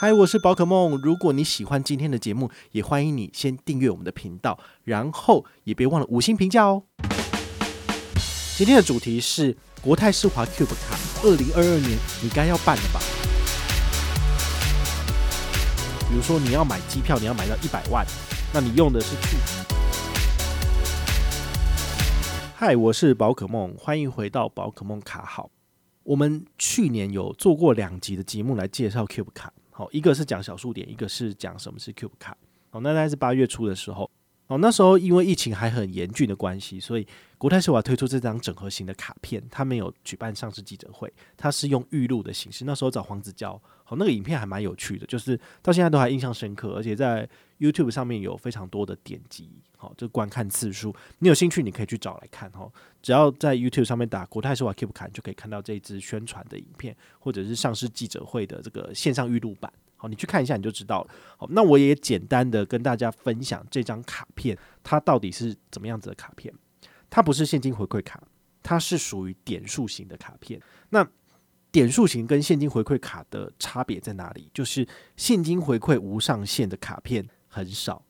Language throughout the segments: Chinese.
嗨，我是宝可梦。如果你喜欢今天的节目，也欢迎你先订阅我们的频道，然后也别忘了五星评价哦。今天的主题是国泰世华 Cube 卡，二零二二年你该要办了吧？比如说你要买机票，你要买到一百万，那你用的是去？嗨，我是宝可梦，欢迎回到宝可梦卡好。我们去年有做过两集的节目来介绍 Cube 卡。好，一个是讲小数点，一个是讲什么是 Cube 卡。好，那大概是八月初的时候，哦，那时候因为疫情还很严峻的关系，所以国泰是我要推出这张整合型的卡片，他没有举办上市记者会，它是用预录的形式。那时候找黄子佼，好，那个影片还蛮有趣的，就是到现在都还印象深刻，而且在 YouTube 上面有非常多的点击。好，这观看次数，你有兴趣你可以去找来看哈。只要在 YouTube 上面打国泰世华 Cube 卡，就可以看到这一支宣传的影片，或者是上市记者会的这个线上预录版。好，你去看一下你就知道了。好，那我也简单的跟大家分享这张卡片，它到底是怎么样子的卡片？它不是现金回馈卡，它是属于点数型的卡片。那点数型跟现金回馈卡的差别在哪里？就是现金回馈无上限的卡片很少。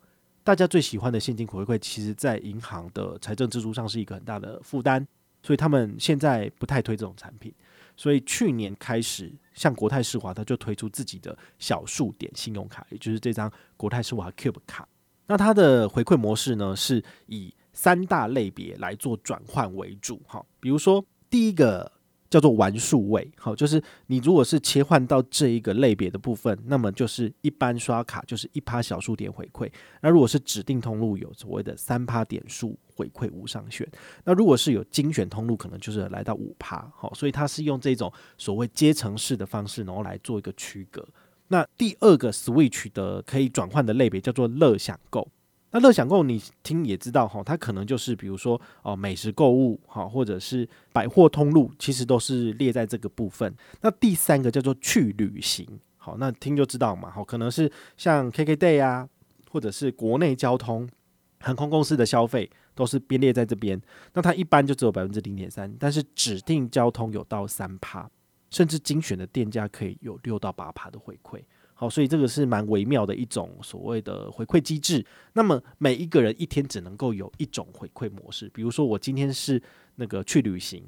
大家最喜欢的现金回馈，其实，在银行的财政支出上是一个很大的负担，所以他们现在不太推这种产品。所以去年开始，像国泰世华，它就推出自己的小数点信用卡，也就是这张国泰世华 Cube 卡。那它的回馈模式呢，是以三大类别来做转换为主。哈，比如说第一个。叫做玩数位，好，就是你如果是切换到这一个类别的部分，那么就是一般刷卡就是一趴小数点回馈。那如果是指定通路，有所谓的三趴点数回馈无上限。那如果是有精选通路，可能就是来到五趴。好，所以它是用这种所谓阶层式的方式，然后来做一个区隔。那第二个 Switch 的可以转换的类别叫做乐享购。那乐享购你听也知道哈，它可能就是比如说哦美食购物哈，或者是百货通路，其实都是列在这个部分。那第三个叫做去旅行，好，那听就知道嘛，好，可能是像 KKday 啊，或者是国内交通、航空公司的消费都是编列在这边。那它一般就只有百分之零点三，但是指定交通有到三趴，甚至精选的店家可以有六到八趴的回馈。好，所以这个是蛮微妙的一种所谓的回馈机制。那么每一个人一天只能够有一种回馈模式。比如说我今天是那个去旅行，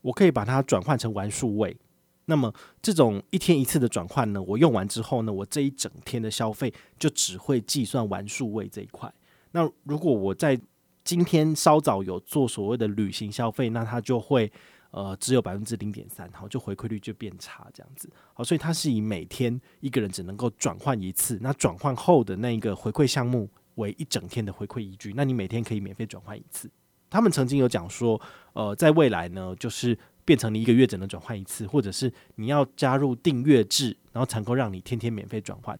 我可以把它转换成玩数位。那么这种一天一次的转换呢，我用完之后呢，我这一整天的消费就只会计算玩数位这一块。那如果我在今天稍早有做所谓的旅行消费，那它就会。呃，只有百分之零点三，好，就回馈率就变差这样子，好，所以它是以每天一个人只能够转换一次，那转换后的那一个回馈项目为一整天的回馈依据，那你每天可以免费转换一次。他们曾经有讲说，呃，在未来呢，就是变成你一个月只能转换一次，或者是你要加入订阅制，然后才能够让你天天免费转换。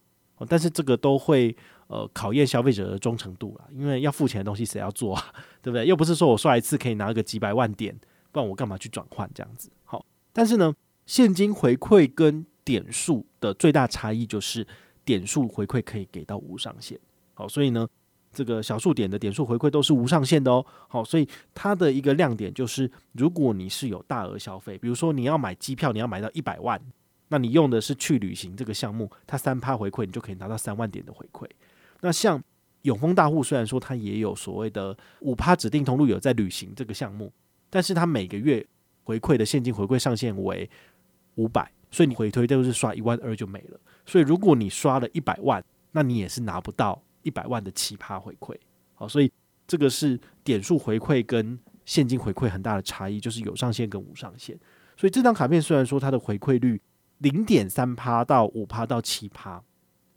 但是这个都会呃考验消费者的忠诚度啦，因为要付钱的东西谁要做啊？对不对？又不是说我刷一次可以拿个几百万点。不然我干嘛去转换这样子？好，但是呢，现金回馈跟点数的最大差异就是点数回馈可以给到无上限。好，所以呢，这个小数点的点数回馈都是无上限的哦。好，所以它的一个亮点就是，如果你是有大额消费，比如说你要买机票，你要买到一百万，那你用的是去旅行这个项目，它三趴回馈，你就可以拿到三万点的回馈。那像永丰大户，虽然说它也有所谓的五趴指定通路有在旅行这个项目。但是它每个月回馈的现金回馈上限为五百，所以你回推都是刷一万二就没了。所以如果你刷了一百万，那你也是拿不到一百万的奇葩回馈。好，所以这个是点数回馈跟现金回馈很大的差异，就是有上限跟无上限。所以这张卡片虽然说它的回馈率零点三趴到五趴到七趴，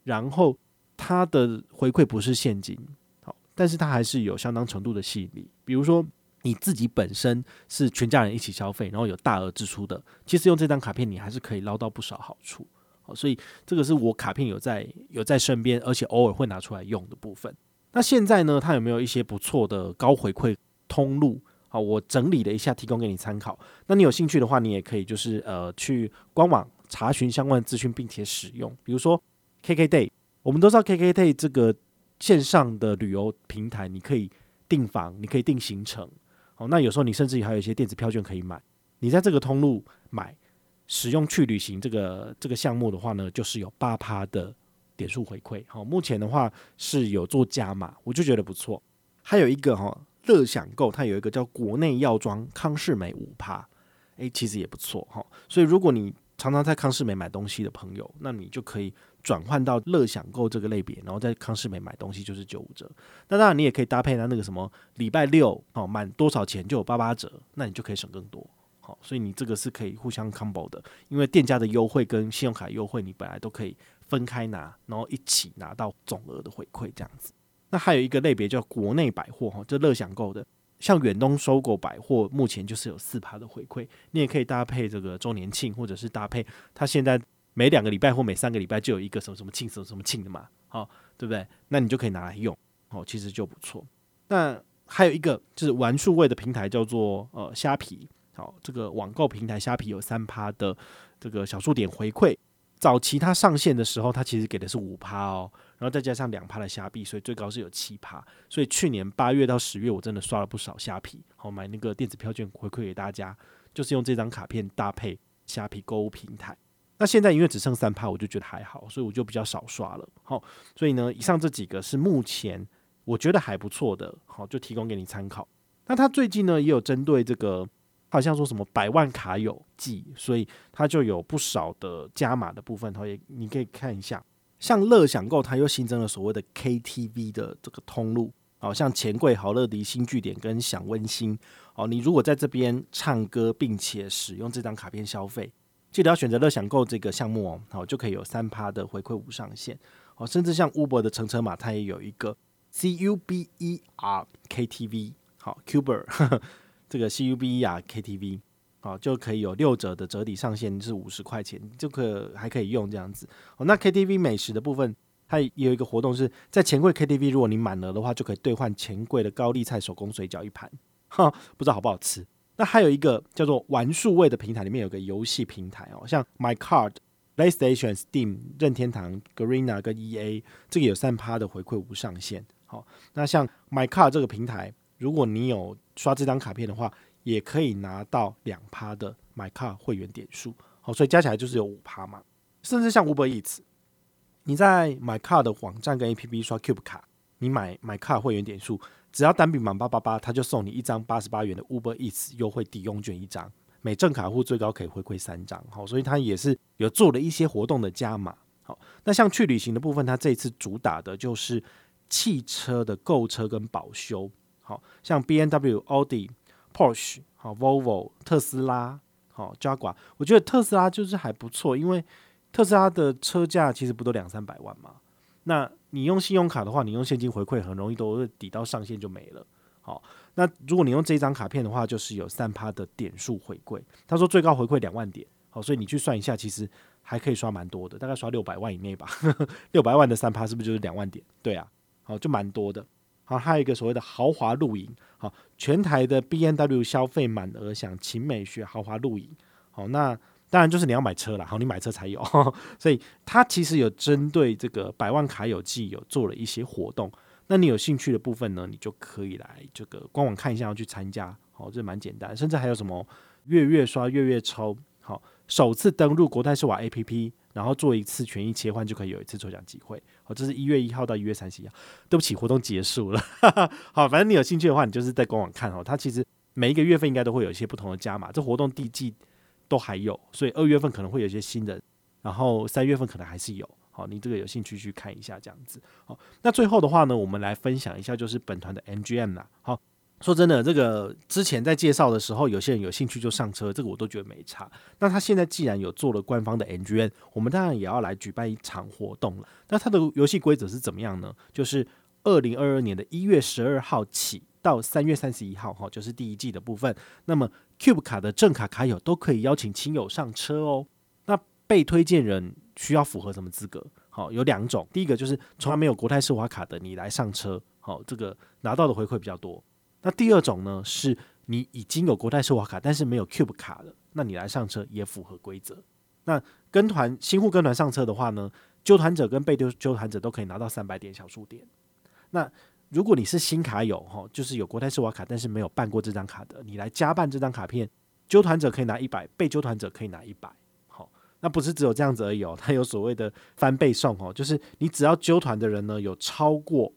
然后它的回馈不是现金，好，但是它还是有相当程度的吸引力，比如说。你自己本身是全家人一起消费，然后有大额支出的，其实用这张卡片你还是可以捞到不少好处。好，所以这个是我卡片有在有在身边，而且偶尔会拿出来用的部分。那现在呢，它有没有一些不错的高回馈通路？好，我整理了一下，提供给你参考。那你有兴趣的话，你也可以就是呃去官网查询相关的资讯，并且使用。比如说 KKday，我们都知道 KKday 这个线上的旅游平台，你可以订房，你可以订行程。哦，那有时候你甚至还有一些电子票券可以买。你在这个通路买，使用去旅行这个这个项目的话呢，就是有八趴的点数回馈。好，目前的话是有做加码，我就觉得不错。还有一个哈，乐享购它有一个叫国内药妆康是美五趴，诶，其实也不错哈。所以如果你常常在康是美买东西的朋友，那你就可以转换到乐享购这个类别，然后在康是美买东西就是九五折。那当然你也可以搭配它那个什么礼拜六哦，满多少钱就有八八折，那你就可以省更多。好，所以你这个是可以互相 combo 的，因为店家的优惠跟信用卡优惠你本来都可以分开拿，然后一起拿到总额的回馈这样子。那还有一个类别叫国内百货哈，这乐享购的。像远东收购百货，目前就是有四趴的回馈，你也可以搭配这个周年庆，或者是搭配它现在每两个礼拜或每三个礼拜就有一个什么什么庆什么什么庆的嘛，好，对不对？那你就可以拿来用，哦，其实就不错。那还有一个就是玩数位的平台叫做呃虾皮，好，这个网购平台虾皮有三趴的这个小数点回馈。早期它上线的时候，它其实给的是五趴哦，然后再加上两趴的虾币，所以最高是有七趴。所以去年八月到十月，我真的刷了不少虾皮，好买那个电子票券回馈给大家，就是用这张卡片搭配虾皮购物平台。那现在因为只剩三趴，我就觉得还好，所以我就比较少刷了。好，所以呢，以上这几个是目前我觉得还不错的，好，就提供给你参考。那它最近呢，也有针对这个。好像说什么百万卡友季，所以它就有不少的加码的部分，它也你可以看一下。像乐享购，它又新增了所谓的 KTV 的这个通路，好像钱柜、好乐迪、新据点跟享温馨。哦，你如果在这边唱歌，并且使用这张卡片消费，记得要选择乐享购这个项目哦，好就可以有三趴的回馈无上限。哦，甚至像 Uber 的乘车码，它也有一个 C U B E R KTV，好 Cuber。这个 CUBER KTV，好，就可以有六折的折抵上限是五十块钱，就可还可以用这样子哦。那 K T V 美食的部分，它也有一个活动是在钱柜 K T V，如果你满额的话，就可以兑换钱柜的高丽菜手工水饺一盘，哈，不知道好不好吃。那还有一个叫做玩数位的平台，里面有个游戏平台哦，像 My Card、PlayStation、Steam、任天堂、Garena 跟 E A，这个有三趴的回馈无上限。好，那像 My Card 这个平台。如果你有刷这张卡片的话，也可以拿到两趴的 MyCard 会员点数，好，所以加起来就是有五趴嘛。甚至像 Uber Eats，你在 MyCard 的网站跟 APP 刷 Cube 卡，你买 MyCard 会员点数，只要单笔满八八八，他就送你一张八十八元的 Uber Eats 优惠抵用券一张，每证卡户最高可以回馈三张，好，所以他也是有做了一些活动的加码。好，那像去旅行的部分，他这一次主打的就是汽车的购车跟保修。好像 B M W、Audi、Porsche、好 Volvo、特斯拉、好 Jaguar，我觉得特斯拉就是还不错，因为特斯拉的车价其实不都两三百万嘛？那你用信用卡的话，你用现金回馈很容易都抵到上限就没了。好，那如果你用这张卡片的话，就是有三趴的点数回馈。他说最高回馈两万点，好，所以你去算一下，其实还可以刷蛮多的，大概刷六百万以内吧。六百万的三趴是不是就是两万点？对啊，好，就蛮多的。好，还有一个所谓的豪华露营，好，全台的 BMW 消费满额享秦美学豪华露营，好，那当然就是你要买车啦，好，你买车才有，所以它其实有针对这个百万卡友季有做了一些活动，那你有兴趣的部分呢，你就可以来这个官网看一下，要去参加，好，这蛮简单，甚至还有什么月月刷、月月抽，好，首次登录国泰世华 APP。然后做一次权益切换就可以有一次抽奖机会，好，这是一月一号到一月三十一号，对不起，活动结束了，好，反正你有兴趣的话，你就是在官网看哦，它其实每一个月份应该都会有一些不同的加码，这活动第季都还有，所以二月份可能会有一些新的，然后三月份可能还是有，好，你这个有兴趣去看一下这样子，好，那最后的话呢，我们来分享一下就是本团的 MGM 啦，好。说真的，这个之前在介绍的时候，有些人有兴趣就上车，这个我都觉得没差。那他现在既然有做了官方的 MGM，我们当然也要来举办一场活动了。那它的游戏规则是怎么样呢？就是二零二二年的一月十二号起到三月三十一号，哈，就是第一季的部分。那么 Cube 卡的正卡卡友都可以邀请亲友上车哦。那被推荐人需要符合什么资格？好，有两种，第一个就是从来没有国泰世华卡的你来上车，好，这个拿到的回馈比较多。那第二种呢，是你已经有国泰世华卡，但是没有 Cube 卡了，那你来上车也符合规则。那跟团新户跟团上车的话呢，纠团者跟被揪揪团者都可以拿到三百点小数点。那如果你是新卡友哈，就是有国泰世华卡，但是没有办过这张卡的，你来加办这张卡片，揪团者可以拿一百，被揪团者可以拿一百。好那不是只有这样子而已哦，它有所谓的翻倍送哦，就是你只要揪团的人呢有超过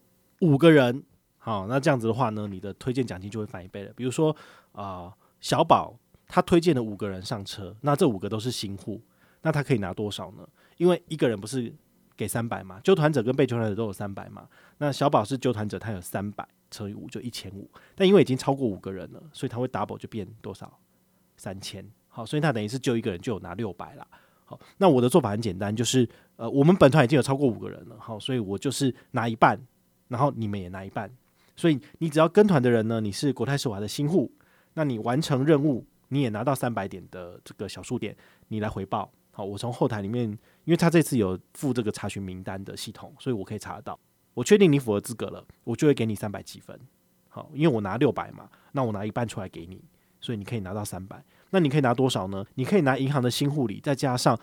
五个人，好，那这样子的话呢，你的推荐奖金就会翻一倍了。比如说啊、小宝他推荐了五个人上车，那这五个都是新户，那他可以拿多少呢？因为一个人不是给三百嘛，救团者跟被救团者都有三百嘛，那小宝是救团者，他有三百乘以五就一千五，但因为已经超过五个人了，所以他会 double 就变多少？三千。好，所以他等于是救一个人就有拿六百啦。好，那我的做法很简单，就是呃，我们本团已经有超过五个人了，好，所以我就是拿一半，然后你们也拿一半，所以你只要跟团的人呢，你是国泰世华的新户，那你完成任务，你也拿到三百点的这个小数点，你来回报。好，我从后台里面，因为他这次有附这个查询名单的系统，所以我可以查得到。我确定你符合资格了，我就会给你三百积分。好，因为我拿六百嘛，那我拿一半出来给你，所以你可以拿到三百。那你可以拿多少呢？你可以拿银行的新护理，再加上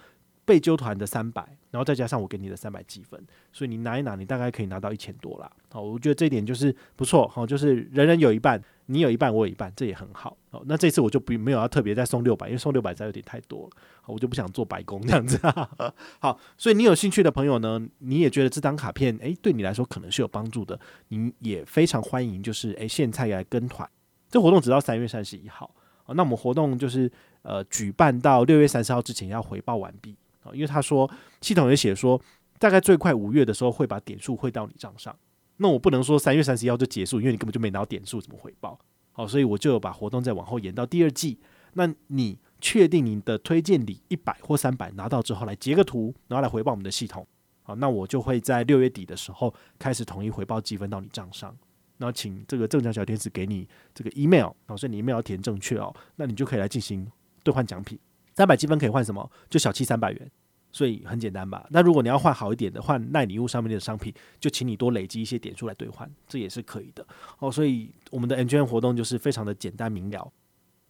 被揪团的三百，然后再加上我给你的三百积分，所以你拿一拿，你大概可以拿到一千多啦。好，我觉得这一点就是不错。好，就是人人有一半，你有一半，我有一半，这也很好。好，那这次我就不没有要特别再送六百，因为送六百再有点太多了。我就不想做白工这样子。好，所以你有兴趣的朋友呢，你也觉得这张卡片诶，对你来说可能是有帮助的，你也非常欢迎，就是诶，现在来跟团。这活动直到三月三十一号。哦，那我们活动就是呃举办到六月三十号之前要回报完毕啊，因为他说系统也写说大概最快五月的时候会把点数汇到你账上，那我不能说三月三十一号就结束，因为你根本就没拿到点数，怎么回报？好，所以我就把活动再往后延到第二季。那你确定你的推荐礼一百或三百拿到之后，来截个图，然后来回报我们的系统。好，那我就会在六月底的时候开始统一回报积分到你账上。然后请这个正奖小天使给你这个 email，哦，所以你 email 要填正确哦，那你就可以来进行兑换奖品。三百积分可以换什么？就小七三百元，所以很简单吧？那如果你要换好一点的，换耐礼物上面的商品，就请你多累积一些点数来兑换，这也是可以的哦。所以我们的 N G N 活动就是非常的简单明了。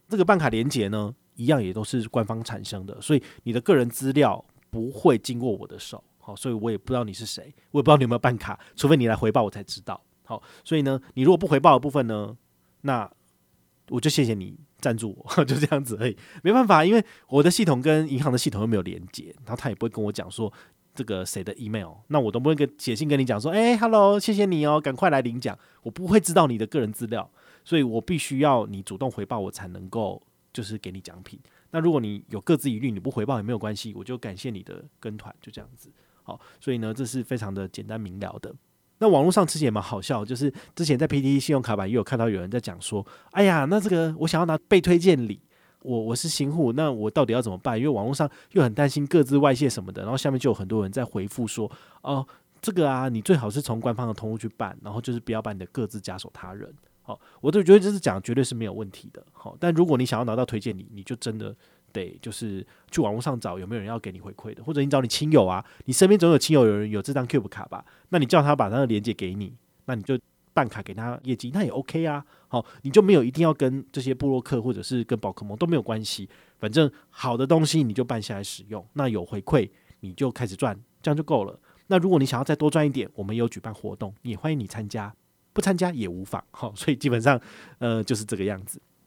这个办卡连接呢，一样也都是官方产生的，所以你的个人资料不会经过我的手，好，所以我也不知道你是谁，我也不知道你有没有办卡，除非你来回报我才知道。好，所以呢，你如果不回报的部分呢，那我就谢谢你赞助我，就这样子而已。没办法，因为我的系统跟银行的系统又没有连接，然后他也不会跟我讲说这个谁的 email，那我都不会跟写信跟你讲说，哎，hello，谢谢你哦，赶快来领奖。我不会知道你的个人资料，所以我必须要你主动回报我才能够就是给你奖品。那如果你有各自疑虑，你不回报也没有关系，我就感谢你的跟团，就这样子。好，所以呢，这是非常的简单明了的。那网络上其实也蛮好笑，就是之前在 PTT 信用卡版也有看到有人在讲说，哎呀，那这个我想要拿被推荐礼，我我是新户，那我到底要怎么办？因为网络上又很担心各自外泄什么的，然后下面就有很多人在回复说，哦，这个啊，你最好是从官方的通路去办，然后就是不要把你的各自假手他人。好，我都觉得这是讲绝对是没有问题的。好，但如果你想要拿到推荐礼，你就真的。得就是去网络上找有没有人要给你回馈的，或者你找你亲友啊，你身边总有亲友有人有这张 Cube 卡吧？那你叫他把他的链接给你，那你就办卡给他业绩，那也 OK 啊。好，你就没有一定要跟这些部落客或者是跟宝可梦都没有关系，反正好的东西你就办下来使用，那有回馈你就开始赚，这样就够了。那如果你想要再多赚一点，我们有举办活动，也欢迎你参加，不参加也无妨。好，所以基本上呃就是这个样子。